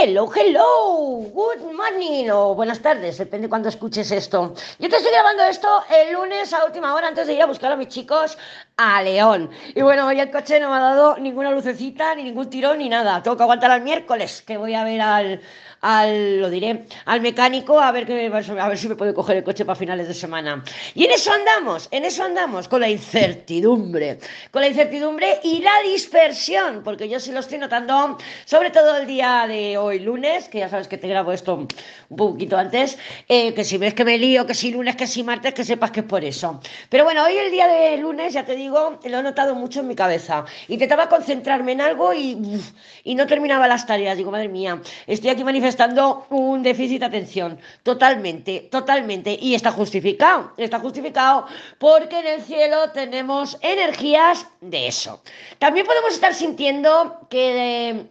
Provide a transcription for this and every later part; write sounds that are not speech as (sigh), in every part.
Hello, hello, good morning o buenas tardes, depende cuando escuches esto. Yo te estoy grabando esto el lunes a última hora antes de ir a buscar a mis chicos a León. Y bueno, hoy el coche no me ha dado ninguna lucecita, ni ningún tirón, ni nada. Tengo que aguantar al miércoles, que voy a ver al, al, lo diré, al mecánico a ver, que, a ver si me puede coger el coche para finales de semana. Y en eso andamos, en eso andamos, con la incertidumbre, con la incertidumbre y la dispersión, porque yo sí lo estoy notando, sobre todo el día de hoy, lunes, que ya sabes que te grabo esto un poquito antes, eh, que si ves que me lío, que si lunes, que si martes, que sepas que es por eso. Pero bueno, hoy el día de lunes, ya te digo, lo he notado mucho en mi cabeza. Intentaba concentrarme en algo y, y no terminaba las tareas. Digo, madre mía, estoy aquí manifestando un déficit de atención. Totalmente, totalmente. Y está justificado. Está justificado porque en el cielo tenemos energías de eso. También podemos estar sintiendo que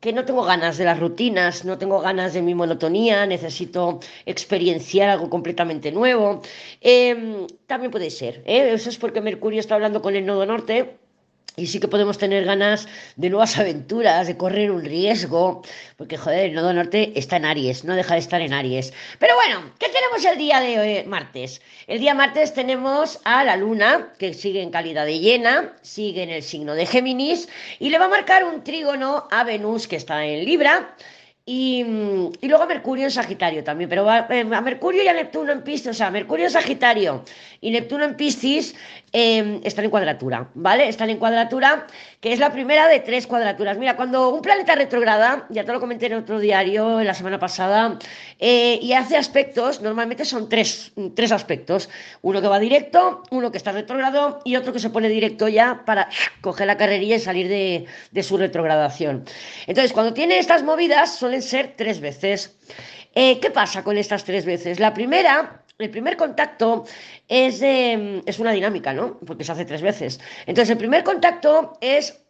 que no tengo ganas de las rutinas, no tengo ganas de mi monotonía, necesito experienciar algo completamente nuevo. Em, también puede ser, ¿eh? eso es porque Mercurio está hablando con el nodo norte y sí que podemos tener ganas de nuevas aventuras, de correr un riesgo, porque joder, el nodo norte está en Aries, no deja de estar en Aries. Pero bueno, ¿qué tenemos el día de hoy, martes? El día martes tenemos a la luna, que sigue en calidad de llena, sigue en el signo de Géminis, y le va a marcar un trígono a Venus, que está en Libra. Y, luego a Mercurio en Sagitario también, pero a, eh, Mercurio y a Neptuno en Piscis, o sea, Mercurio en Sagitario y Neptuno en Piscis em, están en cuadratura, ¿vale? Están en cuadratura, que es la primera de tres cuadraturas. Mira, cuando un planeta retrograda, ya te lo comenté en otro diario la semana pasada, eh, y hace aspectos, normalmente son tres, tres aspectos. Uno que va directo, uno que está retrogrado y otro que se pone directo ya para coger la carrerilla y salir de, de su retrogradación. Entonces, cuando tiene estas movidas, ser tres veces. Eh, ¿Qué pasa con estas tres veces? La primera, el primer contacto es, es una dinámica, ¿no? Porque se hace tres veces. Entonces, el primer contacto es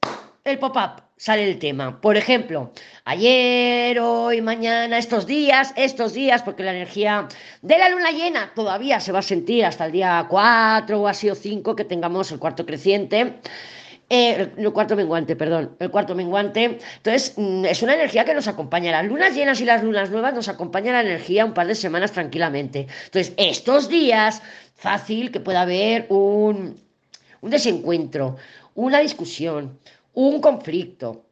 el pop-up, sale el tema. Por ejemplo, ayer, hoy, mañana, estos días, estos días, porque la energía de la luna llena todavía se va a sentir hasta el día 4 o así o 5 que tengamos el cuarto creciente. Eh, el, cuarto menguante, perdón, el cuarto menguante. Entonces, mm, es una energía que nos acompaña. Las lunas llenas y las lunas nuevas nos acompañan la energía un par de semanas tranquilamente. Entonces, estos días, fácil que pueda haber un, un desencuentro, una discusión, un conflicto,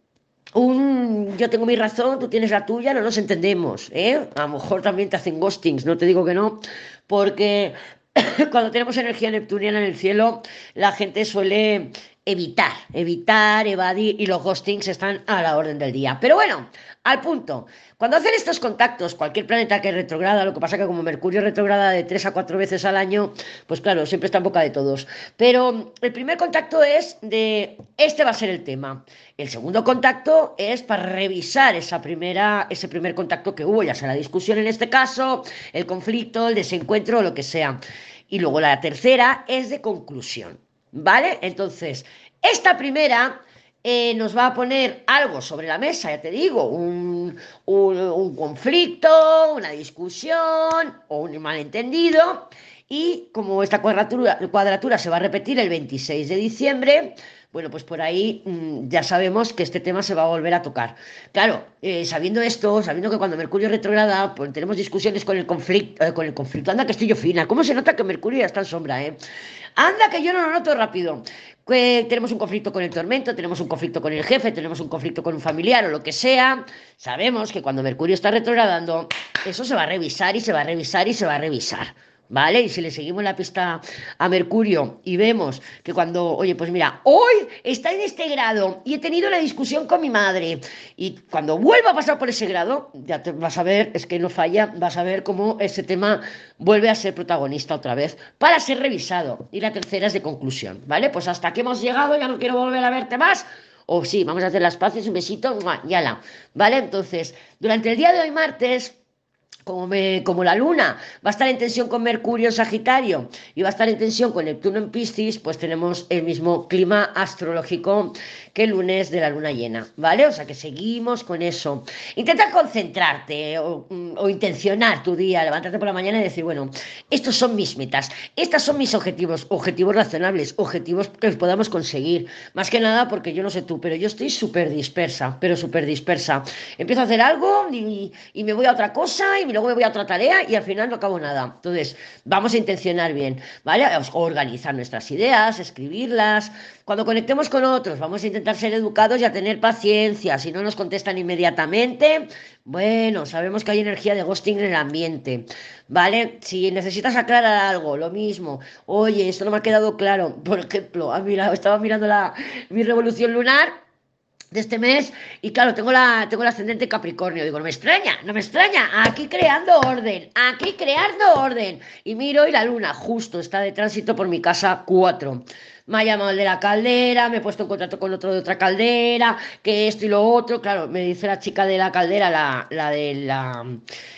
un yo tengo mi razón, tú tienes la tuya, no nos entendemos, ¿eh? A lo mejor también te hacen ghostings, no te digo que no, porque (coughs) cuando tenemos energía neptuniana en el cielo, la gente suele evitar, evitar, evadir y los ghostings están a la orden del día. Pero bueno, al punto. Cuando hacen estos contactos, cualquier planeta que retrograda, lo que pasa que como Mercurio retrograda de tres a cuatro veces al año, pues claro, siempre está en boca de todos. Pero el primer contacto es de, este va a ser el tema. El segundo contacto es para revisar esa primera, ese primer contacto que hubo, ya sea la discusión en este caso, el conflicto, el desencuentro, lo que sea. Y luego la tercera es de conclusión. ¿Vale? Entonces, esta primera eh, nos va a poner algo sobre la mesa, ya te digo, un, conflicto, una discusión o un malentendido. Y como esta cuadratura, cuadratura se va a repetir el 26 de diciembre, bueno, pues por ahí mm, ya sabemos que este tema se va a volver a tocar. Claro, eh, sabiendo esto, sabiendo que cuando Mercurio retrograda, pues tenemos discusiones con el conflicto, eh, con el conflicto. Anda que estoy yo fina. ¿Cómo se nota que Mercurio ya está en sombra, eh? Anda que yo no lo noto rápido. Que tenemos un conflicto con el tormento, tenemos un conflicto con el jefe, tenemos un conflicto con un familiar o lo que sea. Sabemos que cuando Mercurio está retrogradando, eso se va a revisar y se va a revisar y se va a revisar. ¿Vale? Y si le seguimos la pista a Mercurio y vemos que cuando, oye, pues mira, hoy está en este grado y he tenido la discusión con mi madre y cuando vuelva a pasar por ese grado, ya te vas a ver, es que no falla, vas a ver cómo ese tema vuelve a ser protagonista otra vez para ser revisado. Y la tercera es de conclusión, ¿vale? Pues hasta que hemos llegado, ya no quiero volver a verte más. O sí, vamos a hacer las paces, un besito, ya la, ¿vale? Entonces, durante el día de hoy martes como, la Luna va a estar en tensión con Mercurio en Sagitario y va a estar en tensión con Neptuno en Piscis, pues tenemos el mismo clima astrológico que el lunes de la luna llena, ¿vale? O sea que seguimos con eso. Intenta concentrarte o, intencionar tu día, levantarte por la mañana y decir, bueno, estos son mis metas, estos son mis objetivos, objetivos razonables, objetivos que podamos conseguir. Más que nada porque yo no sé tú, pero yo estoy súper dispersa, pero súper dispersa. Empiezo a hacer algo y, y me voy a otra cosa y luego me voy a otra tarea y al final no acabo nada. Entonces, vamos a intencionar bien, ¿vale? Organizar nuestras ideas, escribirlas. Cuando conectemos con otros, vamos a intentar ser educados y a tener paciencia. Si no nos contestan inmediatamente, bueno, sabemos que hay energía de ghosting en el ambiente, ¿vale? Si necesitas aclarar algo, lo mismo. Oye, esto no me ha quedado claro. Por ejemplo, estaba mirando la, mi revolución lunar de este mes y claro, tengo la tengo el ascendente Capricornio, digo, no me extraña, no me extraña, aquí creando orden, aquí creando orden. Y miro y la luna justo está de tránsito por mi casa 4 me ha llamado el de la caldera, me he puesto en contacto con otro de otra caldera, que esto y lo otro. Claro, me dice la chica de la caldera, la, la de la,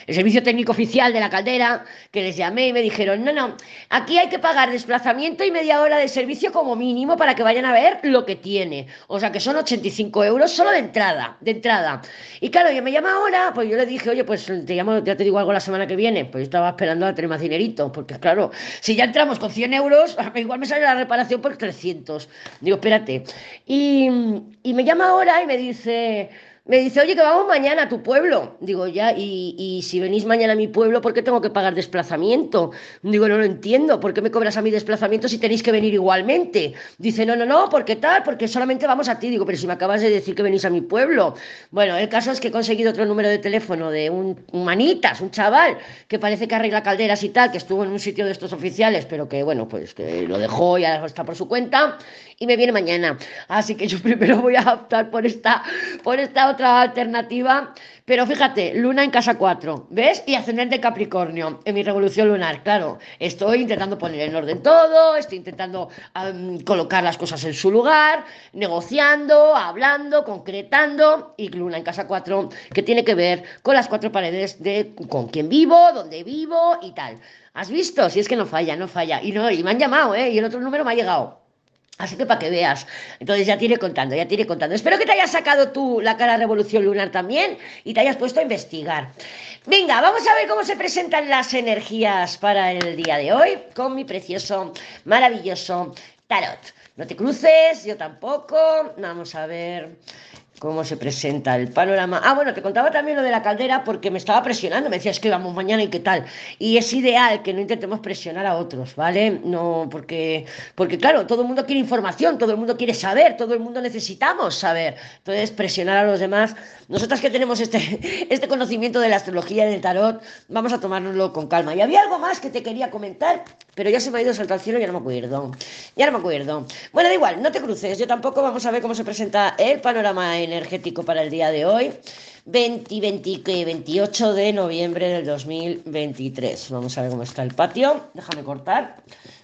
servicio técnico oficial de la caldera, que les llamé y me dijeron, no, no, aquí hay que pagar desplazamiento y media hora de servicio como mínimo para que vayan a ver lo que tiene. O sea que son 85 euros solo de entrada, de entrada. Y claro, yo me llama ahora, pues yo le dije, oye, pues te llamo, ya te digo algo la semana que viene. Pues yo estaba esperando a tener más dinerito, porque claro, si ya entramos con 100 euros, (laughs) igual me sale la reparación por 300. Digo, espérate. Y, y me llama ahora y me dice, me dice, oye, que vamos mañana a tu pueblo. Digo, ya, y, y, si venís mañana a mi pueblo, ¿por qué tengo que pagar desplazamiento? Digo, no lo entiendo, ¿por qué me cobras a mi desplazamiento si tenéis que venir igualmente? Dice, no, no, no, ¿por qué tal? Porque solamente vamos a ti. Digo, pero si me acabas de decir que venís a mi pueblo. Bueno, el caso es que he conseguido otro número de teléfono de un, un manitas, un chaval, que parece que arregla calderas y tal, que estuvo en un sitio de estos oficiales, pero que, bueno, pues que lo dejó y ahora está por su cuenta y me viene mañana. Así que yo (laughs) primero voy a optar por esta, por esta otra alternativa. Pero fíjate, luna en casa 4, ¿ves? Y ascendente Capricornio en mi revolución lunar. Claro, estoy intentando poner en orden todo, estoy intentando colocar las cosas en su lugar, negociando, hablando, concretando. Y luna en casa 4, que tiene que ver con las cuatro paredes de con quién vivo, dónde vivo y tal. ¿Has visto? Si es que no falla, no falla. Y, no, y me han llamado, ¿eh? Y el otro número me ha llegado. Así que para que veas. Entonces ya te contando, ya te contando. Espero que te hayas sacado tú la cara Revolución Lunar también y te hayas puesto a investigar. Venga, vamos a ver cómo se presentan las energías para el día de hoy con mi precioso, maravilloso tarot. No te cruces, yo tampoco. Vamos a ver cómo se presenta el panorama. Ah, bueno, te contaba también lo de la caldera porque me estaba presionando, me decías que vamos mañana y qué tal. Y es ideal que no intentemos presionar a otros, ¿vale? No, porque, porque claro, todo el mundo quiere información, todo el mundo quiere saber, todo el mundo necesitamos saber. Entonces, presionar a los demás. Nosotras que tenemos este, (laughs) este conocimiento de la astrología y del tarot, vamos a tomárnoslo con calma. Y había algo más que te quería comentar, pero ya se me ha ido salto al cielo y ya no me acuerdo. Ya no me acuerdo. Bueno, da igual, no te cruces, yo tampoco vamos a ver cómo se presenta el panorama en energético para el día de hoy, 20, 28 de noviembre del 2023. Vamos a ver cómo está el patio. Déjame cortar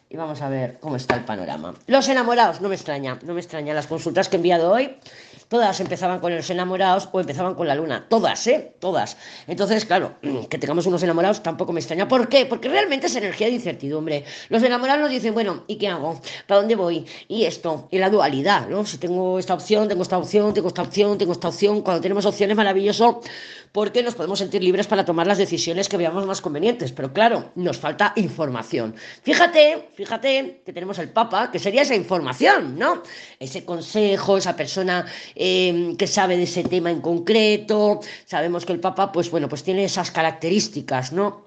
y vamos a ver cómo está el panorama. Los enamorados, no me extraña, no me extraña. Las consultas que he enviado hoy todas empezaban con los enamorados o empezaban con la luna. Todas, ¿eh? Todas. Entonces, claro, (clears throat) que tengamos unos enamorados tampoco me extraña. ¿Por qué? Porque realmente es energía de incertidumbre. Los enamorados nos dicen, bueno, ¿y qué hago? ¿Para dónde voy? Y esto, y la dualidad, ¿no? Si tengo esta opción, tengo esta opción, tengo esta opción, tengo esta opción. Cuando tenemos opciones, maravilloso, porque nos podemos sentir libres para tomar las decisiones que veamos más convenientes. Pero claro, nos falta información. Fíjate, fíjate que tenemos el Papa, que sería esa información, ¿no? Ese consejo, esa persona eh, que sabe de ese tema en concreto. Sabemos que el Papa, pues bueno, pues tiene esas características, ¿no?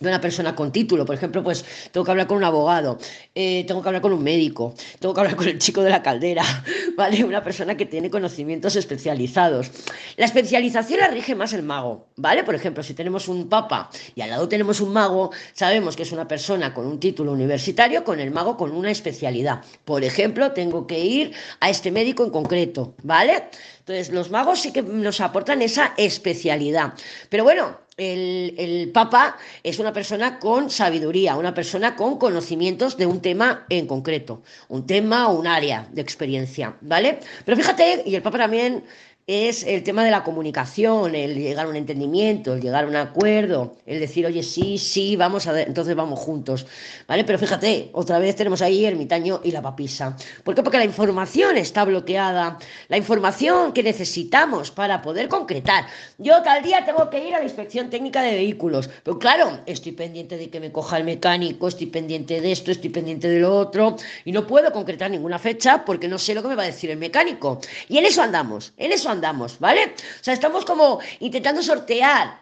De una persona con título. Por ejemplo, pues tengo que hablar con un abogado, eh, tengo que hablar con un médico, tengo que hablar con el chico de la caldera, (laughs) ¿vale? Una persona que tiene conocimientos especializados. La especialización la rige más el mago, ¿vale? Por ejemplo, si tenemos un papa y al lado tenemos un mago, sabemos que es una persona con un título universitario, con el mago con una especialidad. Por ejemplo, tengo que ir a este médico en concreto, ¿vale? Entonces, los magos sí que nos aportan esa especialidad. Pero bueno, el, Papa es una persona con sabiduría, una persona con conocimientos de un tema en concreto, un tema o un área de experiencia, ¿vale? Pero fíjate, y el Papa también es el tema de la comunicación, el llegar a un entendimiento, el llegar a un acuerdo, el decir, oye, sí, sí, vamos a, entonces vamos juntos, ¿vale? Pero fíjate, otra vez tenemos ahí el ermitaño y la papisa. ¿Por qué? Porque la información está bloqueada, la información que necesitamos para poder concretar. Yo tal día tengo que ir a la inspección técnica de vehículos, pero claro, estoy pendiente de que me coja el mecánico, estoy pendiente de esto, estoy pendiente de lo otro, y no puedo concretar ninguna fecha porque no sé lo que me va a decir el mecánico. Y en eso andamos, en eso andamos, ¿vale? O sea, estamos como intentando sortear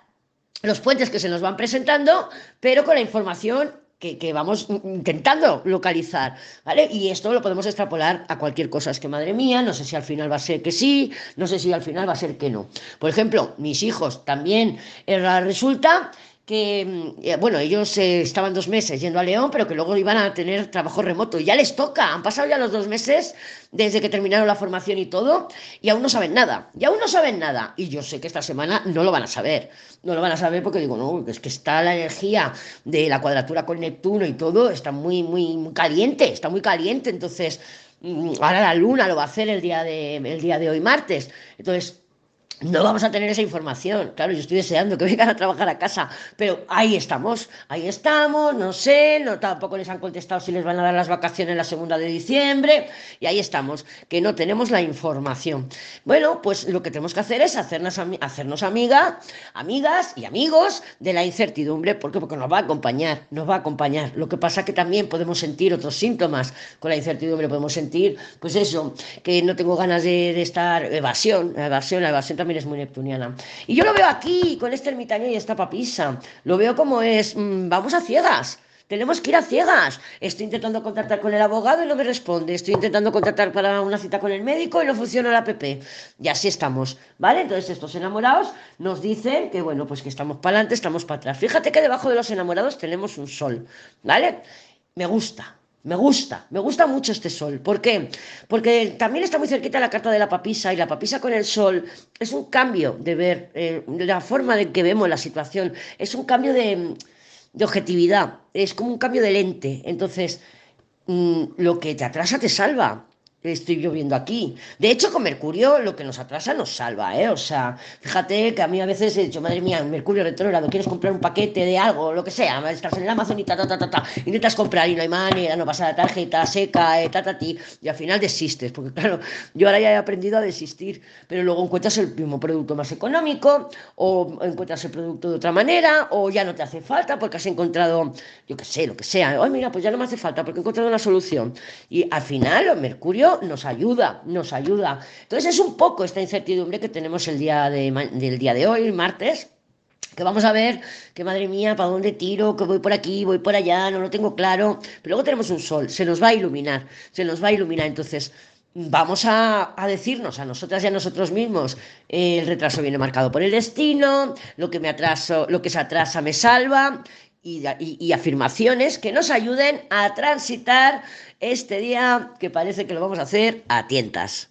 los puentes que se nos van presentando, pero con la información que, vamos intentando localizar, ¿vale? Y esto lo podemos extrapolar a cualquier cosa. Es que, madre mía, no sé si al final va a ser que sí, no sé si al final va a ser que no. Por ejemplo, mis hijos también eh, resulta que, mm, eh, bueno, ellos eh, estaban dos meses yendo a León, pero que luego iban a tener trabajo remoto. Ya les toca, han pasado ya los dos meses desde que terminaron la formación y todo, y aún no saben nada, y aún no saben nada. Y yo sé que esta semana no lo van a saber, no lo van a saber porque digo, no, es que está la energía de la cuadratura con Neptuno y todo, está muy, muy, muy caliente, está muy caliente. Entonces, mm, ahora la luna lo va a hacer el día de, el día de hoy, martes. Entonces, no vamos a tener esa información. Claro, yo estoy deseando que vengan a trabajar a casa, pero ahí estamos, ahí estamos, no sé, no tampoco les han contestado si les van a dar las vacaciones la segunda de diciembre, y ahí estamos, que no tenemos la información. Bueno, pues lo que tenemos que hacer es hacernos, hacernos amiga, amigas y amigos de la incertidumbre, porque porque nos va a acompañar, nos va a acompañar. Lo que pasa que también podemos sentir otros síntomas con la incertidumbre, podemos sentir, pues eso, que no tengo ganas de, de estar evasión, evasión, evasión también es muy neptuniana. Y yo lo veo aquí, con este ermitaño y esta papisa. Lo veo como es, mm, vamos a ciegas. Tenemos que ir a ciegas. Estoy intentando contactar con el abogado y no me responde. Estoy intentando contactar para una cita con el médico y no funciona la app. Y así estamos, ¿vale? Entonces estos enamorados nos dicen que, bueno, pues que estamos para adelante, estamos para atrás. Fíjate que debajo de los enamorados tenemos un sol, ¿vale? Me gusta, me gusta, me gusta mucho este sol. ¿Por qué? Porque también está muy cerquita la carta de la papisa y la papisa con el sol es un cambio de ver, eh, la forma de que vemos la situación, es un cambio de, de objetividad, es como un cambio de lente. Entonces, mm, lo que te atrasa te salva estoy lloviendo aquí. De hecho, con Mercurio lo que nos atrasa nos salva, ¿eh? O sea, fíjate que a mí a veces he dicho, madre mía, Mercurio retrógrado, quieres comprar un paquete de algo, lo que sea, estás en el Amazon y ta, ta, ta, ta, ta, intentas comprar y no hay manera, no pasa la tarjeta, seca, eh, ta, ta, ti, y al final desistes, porque claro, yo ahora ya he aprendido a desistir, pero luego encuentras el mismo producto más económico, o encuentras el producto de otra manera, o ya no te hace falta porque has encontrado, yo qué sé, lo que sea, ay, mira, pues ya no me hace falta porque he encontrado una solución. Y al final, Mercurio nos ayuda, nos ayuda. Entonces es un poco esta incertidumbre que tenemos el día de, del día de hoy, martes, que vamos a ver que madre mía, ¿para dónde tiro? Que voy por aquí, voy por allá, no lo tengo claro. Pero luego tenemos un sol, se nos va a iluminar, se nos va a iluminar. Entonces, vamos a, decirnos a nosotras y a nosotros mismos, el retraso viene marcado por el destino, lo que me atraso, lo que se atrasa me salva, y, afirmaciones que nos ayuden a transitar este día que parece que lo vamos a hacer a tientas.